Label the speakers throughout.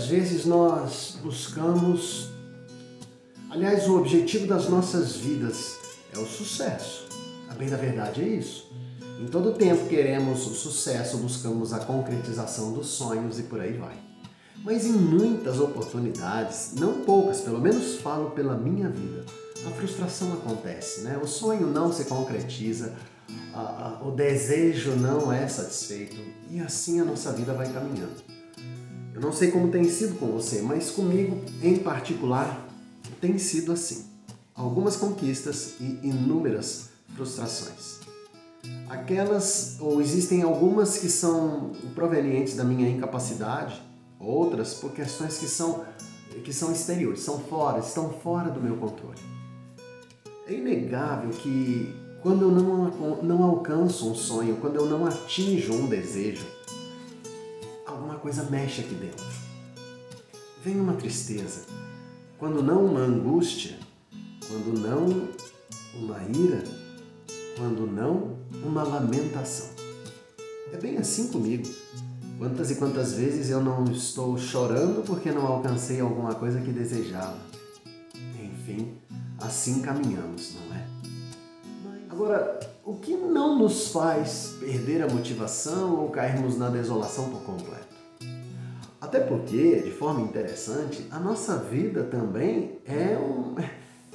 Speaker 1: muitas vezes nós buscamos. Aliás, o objetivo das nossas vidas é o sucesso. A bem da verdade é isso. Em todo tempo queremos o sucesso, buscamos a concretização dos sonhos e por aí vai. Mas em muitas oportunidades, não poucas, pelo menos falo pela minha vida, a frustração acontece, né? O sonho não se concretiza, a, a, o desejo não é satisfeito e assim a nossa vida vai caminhando. Eu não sei como tem sido com você, mas comigo em particular tem sido assim. Algumas conquistas e inúmeras frustrações. Aquelas, ou existem algumas que são provenientes da minha incapacidade, outras por questões que são, que são exteriores, são fora, estão fora do meu controle. É inegável que quando eu não, não alcanço um sonho, quando eu não atinjo um desejo, alguma coisa mexe aqui dentro. Vem uma tristeza, quando não uma angústia, quando não uma ira, quando não uma lamentação. É bem assim comigo. Quantas e quantas vezes eu não estou chorando porque não alcancei alguma coisa que desejava. Enfim, assim caminhamos, não é? Agora, o que não nos faz perder a motivação ou cairmos na desolação por completo? Até porque, de forma interessante, a nossa vida também é, um,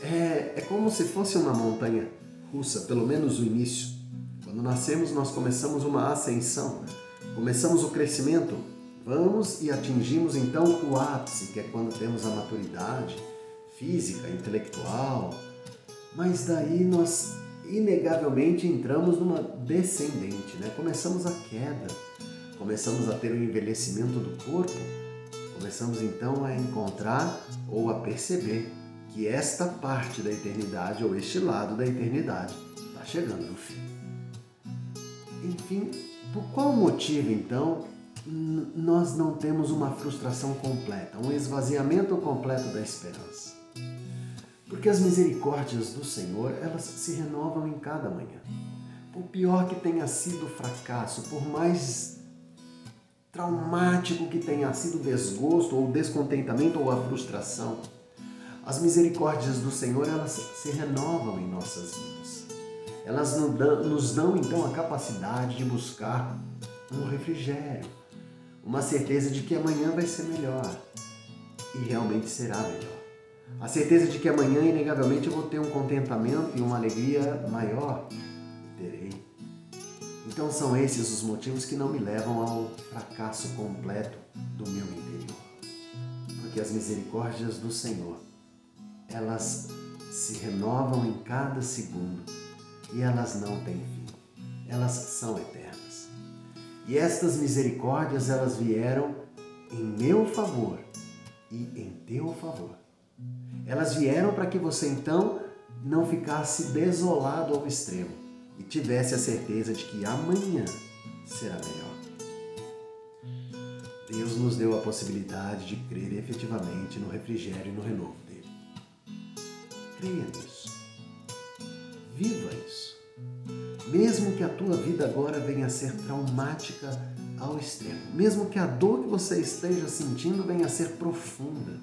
Speaker 1: é, é como se fosse uma montanha russa, pelo menos o início. Quando nascemos, nós começamos uma ascensão, começamos o crescimento, vamos e atingimos então o ápice, que é quando temos a maturidade física, intelectual, mas daí nós inegavelmente entramos numa descendente, né? Começamos a queda, começamos a ter o um envelhecimento do corpo, começamos então a encontrar ou a perceber que esta parte da eternidade ou este lado da eternidade está chegando no fim. Enfim, por qual motivo então nós não temos uma frustração completa, um esvaziamento completo da esperança? Porque as misericórdias do Senhor, elas se renovam em cada manhã. Por pior que tenha sido o fracasso, por mais traumático que tenha sido o desgosto ou o descontentamento ou a frustração, as misericórdias do Senhor, elas se renovam em nossas vidas. Elas nos dão, nos dão então a capacidade de buscar um refrigério, uma certeza de que amanhã vai ser melhor e realmente será melhor. A certeza de que amanhã, inegavelmente, eu vou ter um contentamento e uma alegria maior. Terei. Então são esses os motivos que não me levam ao fracasso completo do meu interior. Porque as misericórdias do Senhor, elas se renovam em cada segundo e elas não têm fim. Elas são eternas. E estas misericórdias, elas vieram em meu favor e em teu favor elas vieram para que você então não ficasse desolado ao extremo e tivesse a certeza de que amanhã será melhor. Deus nos deu a possibilidade de crer efetivamente no refrigério e no renovo dele. Creia nisso. Viva isso. Mesmo que a tua vida agora venha a ser traumática ao extremo, mesmo que a dor que você esteja sentindo venha a ser profunda,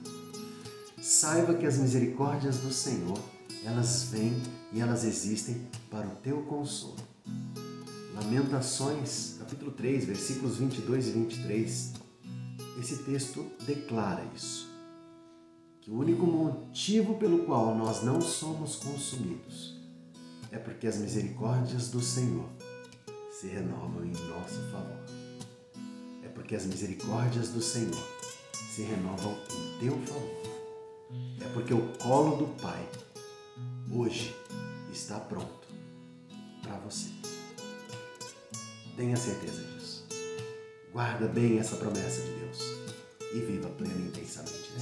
Speaker 1: Saiba que as misericórdias do Senhor, elas vêm e elas existem para o teu consolo. Lamentações, capítulo 3, versículos 22 e 23. Esse texto declara isso. Que o único motivo pelo qual nós não somos consumidos é porque as misericórdias do Senhor se renovam em nosso favor. É porque as misericórdias do Senhor se renovam em teu favor. Porque o colo do Pai hoje está pronto para você. Tenha certeza disso. Guarda bem essa promessa de Deus e viva pleno intensamente.